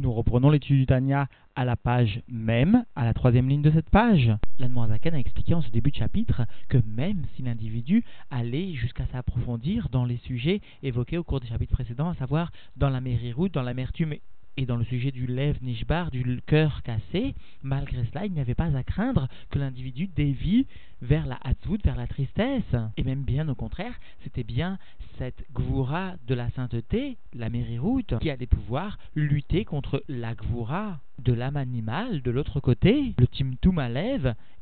Nous reprenons l'étude du Tania à la page même, à la troisième ligne de cette page. L'Anmoazaken a expliqué en ce début de chapitre que même si l'individu allait jusqu'à s'approfondir dans les sujets évoqués au cours des chapitres précédents, à savoir dans la mérirut, dans l'amertume et dans le sujet du lève nishbar, du cœur cassé, malgré cela, il n'y avait pas à craindre que l'individu dévie vers la hatzvut, vers la tristesse. Et même bien au contraire, c'était bien cette gvoura de la sainteté, la mériroute, qui allait pouvoir lutter contre la gvoura de l'âme animale de l'autre côté, le timtum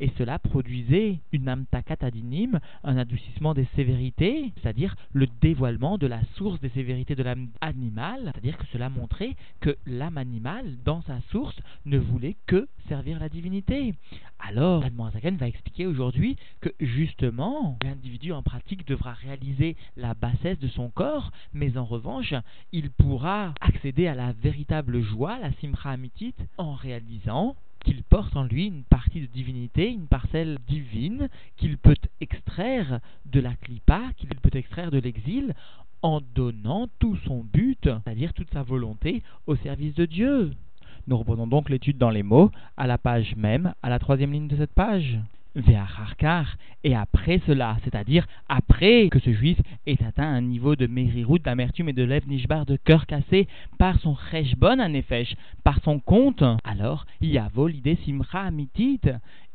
et cela produisait une amtakat adinim, un adoucissement des sévérités, c'est-à-dire le dévoilement de la source des sévérités de l'âme animale, c'est-à-dire que cela montrait que l'âme animale, dans sa source, ne voulait que servir la divinité. Alors, Zaken va expliquer aujourd'hui que justement, l'individu en pratique devra réaliser la bassesse de son corps, mais en revanche, il pourra accéder à la véritable joie, la amitit, en réalisant qu'il porte en lui une partie de divinité, une parcelle divine, qu'il peut extraire de la clipa, qu'il peut extraire de l'exil, en donnant tout son but, c'est-à-dire toute sa volonté, au service de Dieu. Nous reprenons donc l'étude dans les mots, à la page même, à la troisième ligne de cette page. Et après cela, c'est-à-dire après que ce juif ait atteint un niveau de mériroute, d'amertume et de lève de cœur cassé, par son cheshbon à nefesh, par son compte, alors, yavo l'idée amitit,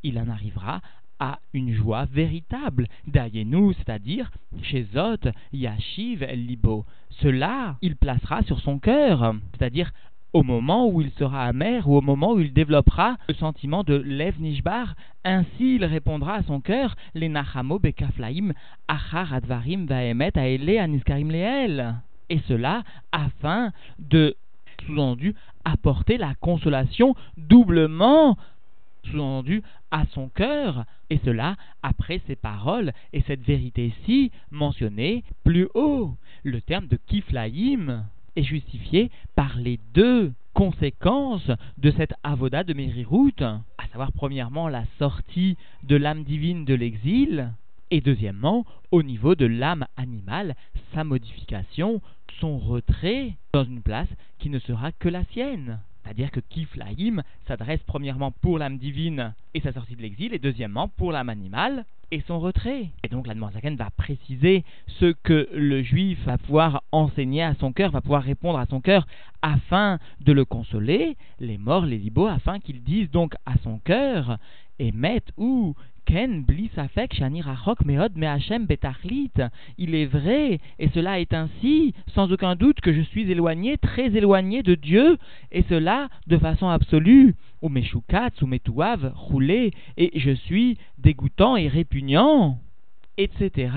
il en arrivera à une joie véritable, nous, c'est-à-dire chez Zot, Yashiv El Libo. Cela, il placera sur son cœur, c'est-à-dire au moment où il sera amer ou au moment où il développera le sentiment de Lev Nishbar, ainsi il répondra à son cœur les Nachamo Bekaflaim Achar Advarim Vaemet Aele Aniskarim Leel. Et cela afin de, sous-entendu, apporter la consolation doublement sous-entendu à son cœur, et cela après ces paroles et cette vérité-ci mentionnée plus haut. Le terme de Kiflaim est justifié par les deux conséquences de cette avoda de Mériroute, à savoir premièrement la sortie de l'âme divine de l'exil, et deuxièmement, au niveau de l'âme animale, sa modification, son retrait dans une place qui ne sera que la sienne. C'est-à-dire que Kiflaïm s'adresse premièrement pour l'âme divine et sa sortie de l'exil, et deuxièmement pour l'âme animale et son retrait. Et donc la l'Admorazaken va préciser ce que le juif va pouvoir enseigner à son cœur, va pouvoir répondre à son cœur afin de le consoler, les morts, les libos, afin qu'il dise donc à son cœur, et mette ou Ken bli safek shani rachok meod me'achem betachlit. Il est vrai, et cela est ainsi, sans aucun doute, que je suis éloigné, très éloigné de Dieu, et cela de façon absolue. Ou meshukatz, ou metouav, roulé, et je suis dégoûtant et répugnant, etc.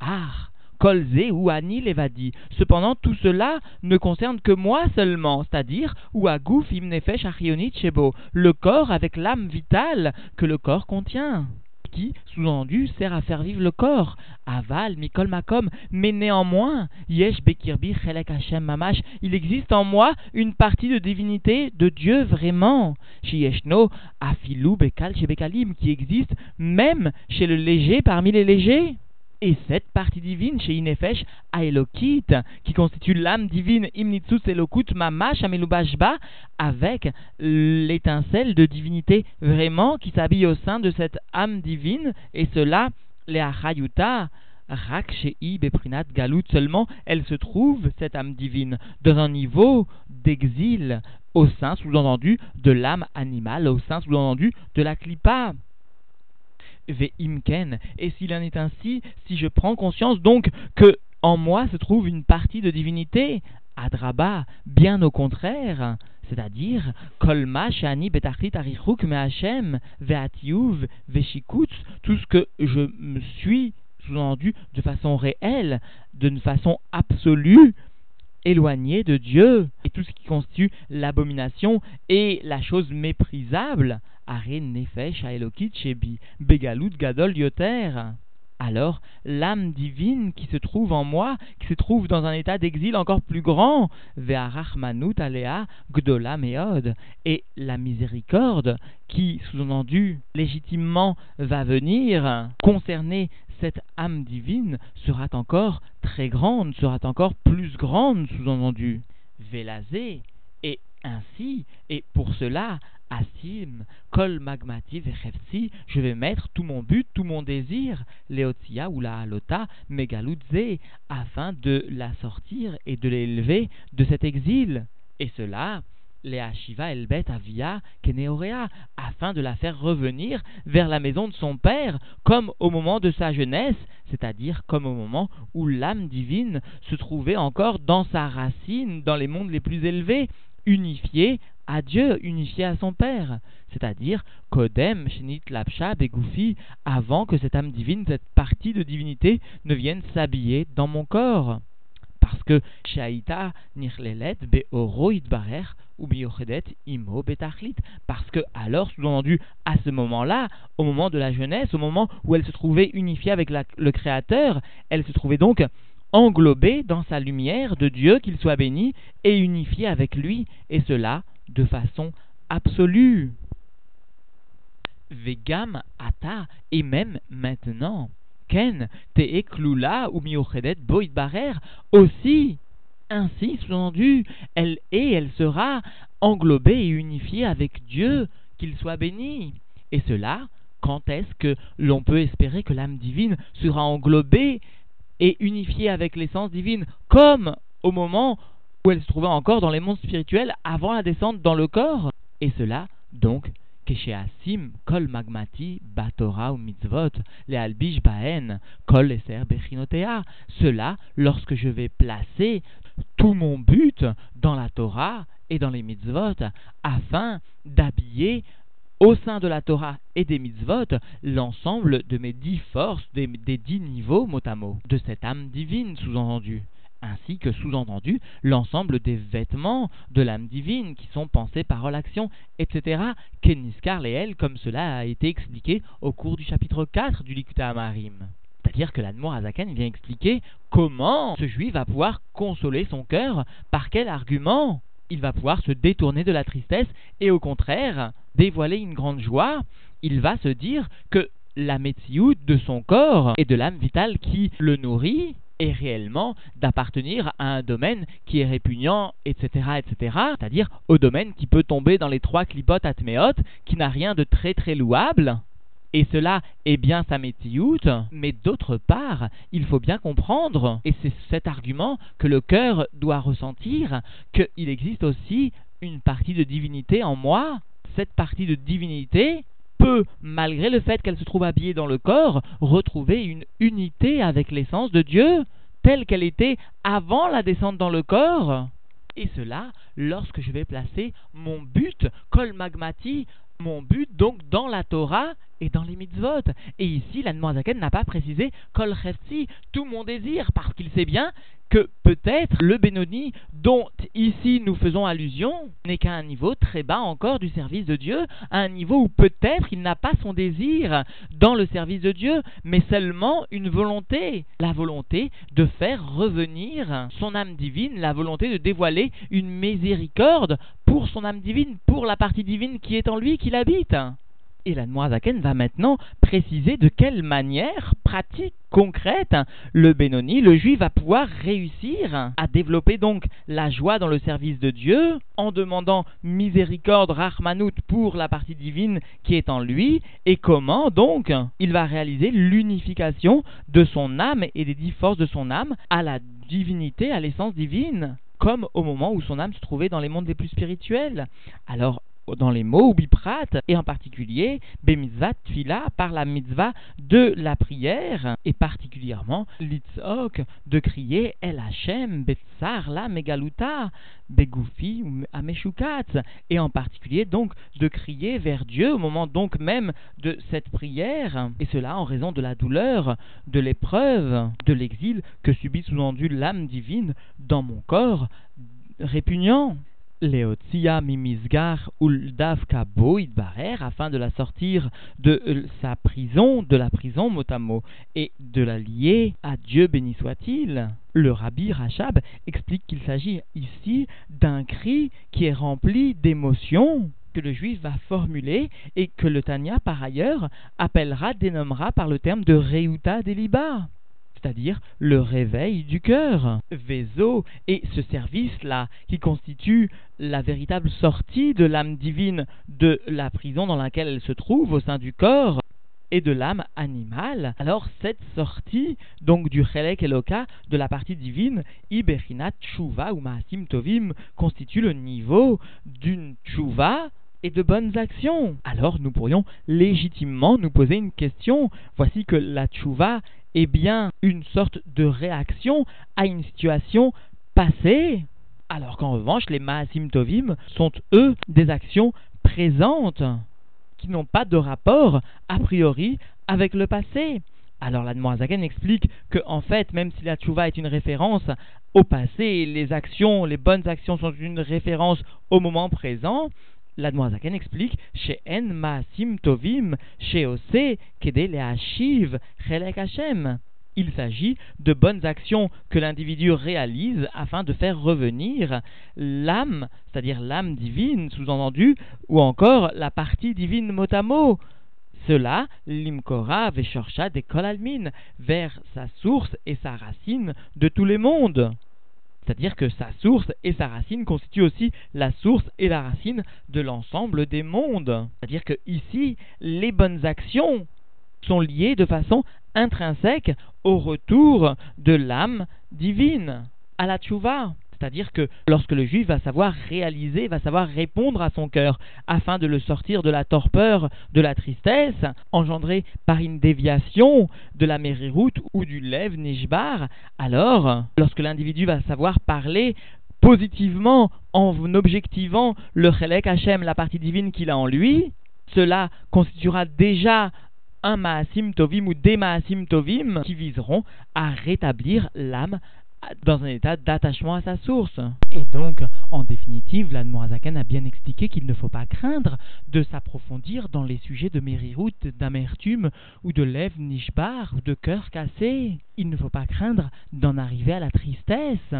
Ah, Kolze ou Ani Levadi. Cependant, tout cela ne concerne que moi seulement, c'est-à-dire ou Agouf Imnefesh Achionit Shebo, le corps avec l'âme vitale que le corps contient qui, sous-entendu, sert à faire vivre le corps. Aval, Mikol Makom, mais néanmoins, Yesh Bekirbi Chelek Hashem Mamash, il existe en moi une partie de divinité de Dieu vraiment. Shieshno Afilu Bekal Shebekalim, qui existe même chez le léger parmi les légers. Et cette partie divine chez Inefesh Aelokit, qui constitue l'âme divine Imnitsus Elokut Mamash Amelubashba, avec l'étincelle de divinité vraiment qui s'habille au sein de cette âme divine, et cela, les Achayuta, Rak Beprinat Galut, seulement elle se trouve, cette âme divine, dans un niveau d'exil, au sein, sous-entendu, de l'âme animale, au sein, sous-entendu, de la Et s'il en est ainsi, si je prends conscience donc que en moi se trouve une partie de divinité, Adraba, bien au contraire, c'est-à-dire Kolma Shani Betachlit Arichuk Me'Hachem Ve'atiuv Ve'shikutz, tout ce que je me suis sous-entendu de façon réelle, d'une façon absolue, éloigné de Dieu, et tout ce qui constitue l'abomination et la chose méprisable, Nefesh Begalut Gadol Yoter. Alors, l'âme divine qui se trouve en moi, qui se trouve dans un état d'exil encore plus grand, et la miséricorde qui, sous-entendu, légitimement va venir concerner cette âme divine sera encore très grande, sera encore plus grande, sous-entendu. Vélazé, et ainsi, et pour cela, Asim, Kol Magmati Vechefsi, je vais mettre tout mon but, tout mon désir, Leotia ou la Halota, Megalutze, afin de la sortir et de l'élever de cet exil. Et cela, Léa Shiva Elbet Avia Keneorea, afin de la faire revenir vers la maison de son père, comme au moment de sa jeunesse, c'est-à-dire comme au moment où l'âme divine se trouvait encore dans sa racine, dans les mondes les plus élevés, unifiée à Dieu, unifiée à son Père, c'est-à-dire Kodem, Shinit, Lapsha, Begoufi, avant que cette âme divine, cette partie de divinité, ne vienne s'habiller dans mon corps parce que Shaita Nirlelet Beoro Barer ou Biochedet Imo Betachlit. Parce que, alors, sous-entendu, à ce moment-là, au moment de la jeunesse, au moment où elle se trouvait unifiée avec le Créateur, elle se trouvait donc englobée dans sa lumière de Dieu, qu'il soit béni, et unifiée avec lui, et cela de façon absolue. Vegam Ata, et même maintenant. Ken, Te'eklula ou Miochedet Barer, aussi, ainsi sous-entendu, elle est, elle sera englobée et unifiée avec Dieu, qu'il soit béni. Et cela, quand est-ce que l'on peut espérer que l'âme divine sera englobée et unifiée avec l'essence divine, comme au moment où elle se trouvait encore dans les mondes spirituels avant la descente dans le corps Et cela, donc, Kesheasim kol magmati batora ou mitzvot le albish baen kol eser bechinotea. Cela lorsque je vais placer tout mon but dans la Torah et dans les mitzvot afin d'habiller au sein de la Torah et des mitzvot l'ensemble de mes dix forces, des, dix niveaux mot à mot, de cette âme divine sous-entendu ainsi que sous-entendu l'ensemble des vêtements de l'âme divine qui sont pensés, paroles, actions, etc. Keniskar et comme cela a été expliqué au cours du chapitre 4 du Likuta Amarim. C'est-à-dire que l'Admor Azaken vient expliquer comment ce juif va pouvoir consoler son cœur, par quel argument? Il va pouvoir se détourner de la tristesse et au contraire dévoiler une grande joie. Il va se dire que la métioute de son corps et de l'âme vitale qui le nourrit est réellement d'appartenir à un domaine qui est répugnant, etc., etc., c'est-à-dire au domaine qui peut tomber dans les trois clipotes atméotes, qui n'a rien de très très louable, et cela est bien sa métioute, mais d'autre part, il faut bien comprendre, et c'est cet argument que le cœur doit ressentir, qu'il existe aussi une partie de divinité en moi. Cette partie de divinité peut, malgré le fait qu'elle se trouve habillée dans le corps, retrouver une unité avec l'essence de Dieu, telle qu'elle était avant la descente dans le corps. Et cela lorsque je vais placer mon but, kol magmati, mon but donc dans la Torah et dans les mitzvot. Et ici, la n'a pas précisé kol tout mon désir, parce qu'il sait bien que peut-être le Benoni dont ici nous faisons allusion n'est qu'à un niveau très bas encore du service de Dieu, à un niveau où peut-être il n'a pas son désir dans le service de Dieu, mais seulement une volonté, la volonté de faire revenir son âme divine, la volonté de dévoiler une miséricorde pour son âme divine, pour la partie divine qui est en lui, qui l'habite. Et la Noazaken va maintenant préciser de quelle manière pratique, concrète, le Benoni, le juif, va pouvoir réussir à développer donc la joie dans le service de Dieu en demandant miséricorde, Rahmanout pour la partie divine qui est en lui et comment donc il va réaliser l'unification de son âme et des dix forces de son âme à la divinité, à l'essence divine comme au moment où son âme se trouvait dans les mondes les plus spirituels. Alors, dans les mots biprat et en particulier bemitzvah tfila par la mitzvah de la prière et particulièrement l'itzok de crier El Hashem betzar la megaluta begoufi ou ameshukat et en particulier donc de crier vers Dieu au moment donc même de cette prière et cela en raison de la douleur de l'épreuve de l'exil que subit sous-entendu l'âme divine dans mon corps répugnant Leotia Mimisgar Uldavka Boid Barer afin de la sortir de euh, sa prison, de la prison motamo, et de la lier à Dieu béni soit-il. Le rabbi Rachab explique qu'il s'agit ici d'un cri qui est rempli d'émotions que le juif va formuler et que le Tanya par ailleurs appellera, dénommera par le terme de Reuta Deliba c'est-à-dire le réveil du cœur. Vézo et ce service-là qui constitue la véritable sortie de l'âme divine de la prison dans laquelle elle se trouve au sein du corps et de l'âme animale, alors cette sortie, donc du Chelek Eloka, de la partie divine, Iberinat Tshuva ou Maasim Tovim, constitue le niveau d'une Tshuva et de bonnes actions. Alors nous pourrions légitimement nous poser une question. Voici que la Tshuva est bien une sorte de réaction à une situation passée. Alors qu'en revanche, les Maasim Tovim sont eux des actions présentes qui n'ont pas de rapport a priori avec le passé. Alors la Zaken explique que en fait, même si la tchouva est une référence au passé, les actions, les bonnes actions sont une référence au moment présent, la Zaken explique chez En Maasim Tovim, chez Ose, Kede Leashiv, Chelek Hashem. Il s'agit de bonnes actions que l'individu réalise afin de faire revenir l'âme, c'est-à-dire l'âme divine, sous-entendu, ou encore la partie divine mot à mot. Cela, l'imkora veshorcha de kolalmin, vers sa source et sa racine de tous les mondes. C'est-à-dire que sa source et sa racine constituent aussi la source et la racine de l'ensemble des mondes. C'est-à-dire que ici, les bonnes actions sont liées de façon intrinsèque au retour de l'âme divine, à la tchouva. C'est-à-dire que lorsque le juif va savoir réaliser, va savoir répondre à son cœur, afin de le sortir de la torpeur, de la tristesse, engendrée par une déviation de la mériroute ou du lève alors, lorsque l'individu va savoir parler positivement en objectivant le chelek Hashem, la partie divine qu'il a en lui, cela constituera déjà un Maasim Tovim ou des Maasim Tovim qui viseront à rétablir l'âme dans un état d'attachement à sa source. Et donc, en définitive, l'Admorazakan a bien expliqué qu'il ne faut pas craindre de s'approfondir dans les sujets de mériroute, d'amertume ou de lève nishbar ou de cœur cassé. Il ne faut pas craindre d'en arriver à la tristesse.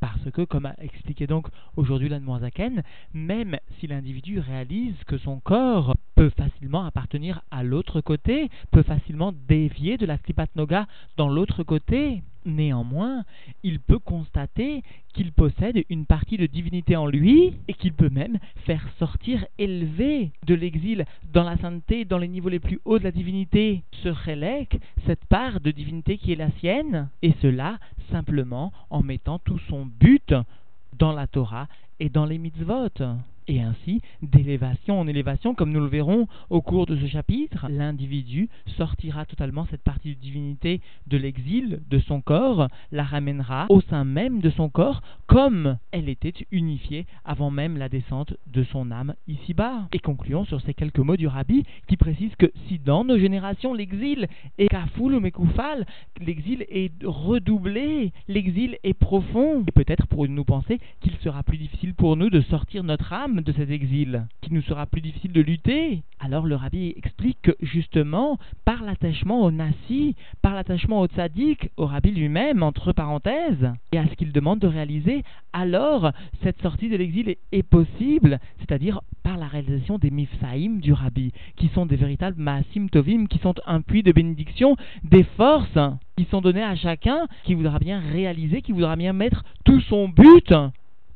Parce que, comme a expliqué donc aujourd'hui l'Anmoazaken, même si l'individu réalise que son corps peut facilement appartenir à l'autre côté, peut facilement dévier de la Slipat Noga dans l'autre côté, Néanmoins, il peut constater qu'il possède une partie de divinité en lui et qu'il peut même faire sortir élevé de l'exil dans la sainteté, dans les niveaux les plus hauts de la divinité, ce relèque, cette part de divinité qui est la sienne, et cela simplement en mettant tout son but dans la Torah et dans les mitzvot. Et ainsi, d'élévation en élévation, comme nous le verrons au cours de ce chapitre, l'individu sortira totalement cette partie de divinité de l'exil de son corps, la ramènera au sein même de son corps, comme elle était unifiée avant même la descente de son âme ici-bas. Et concluons sur ces quelques mots du rabbi qui précise que si dans nos générations l'exil est kafoul ou mekoufal, l'exil est redoublé, l'exil est profond, et peut-être pour nous penser qu'il sera plus difficile pour nous de sortir notre âme de cet exil, qu'il nous sera plus difficile de lutter. Alors le rabbi explique que justement, par l'attachement au nasi, par l'attachement au tzaddik, au rabbi lui-même, entre parenthèses, et à ce qu'il demande de réaliser, alors cette sortie de l'exil est, possible, c'est-à-dire par la réalisation des mifsaïm du rabbi, qui sont des véritables maasim tovim, qui sont un puits de bénédiction, des forces qui sont données à chacun qui voudra bien réaliser, qui voudra bien mettre tout son but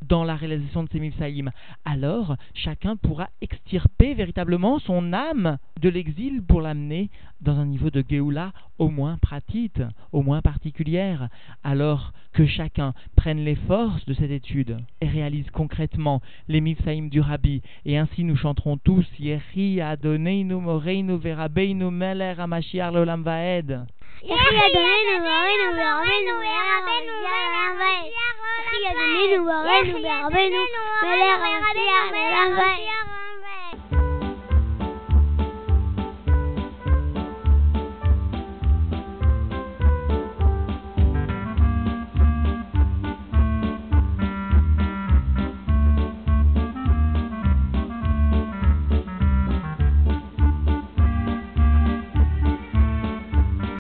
dans la réalisation de ces mifsaïm, alors chacun pourra extirper véritablement son âme de l'exil pour l'amener dans un niveau de Géoula au moins pratique, au moins particulière, alors que chacun prenne les forces de cette étude et réalise concrètement les mifsaïm du Rabbi, et ainsi nous chanterons tous Yehi Adoneinu Moreinu Verabeinu Meler Amashiach Lolam Vaed. Noire, Nouvelle Arabelle, Nouvelle Arabelle, Nouvelle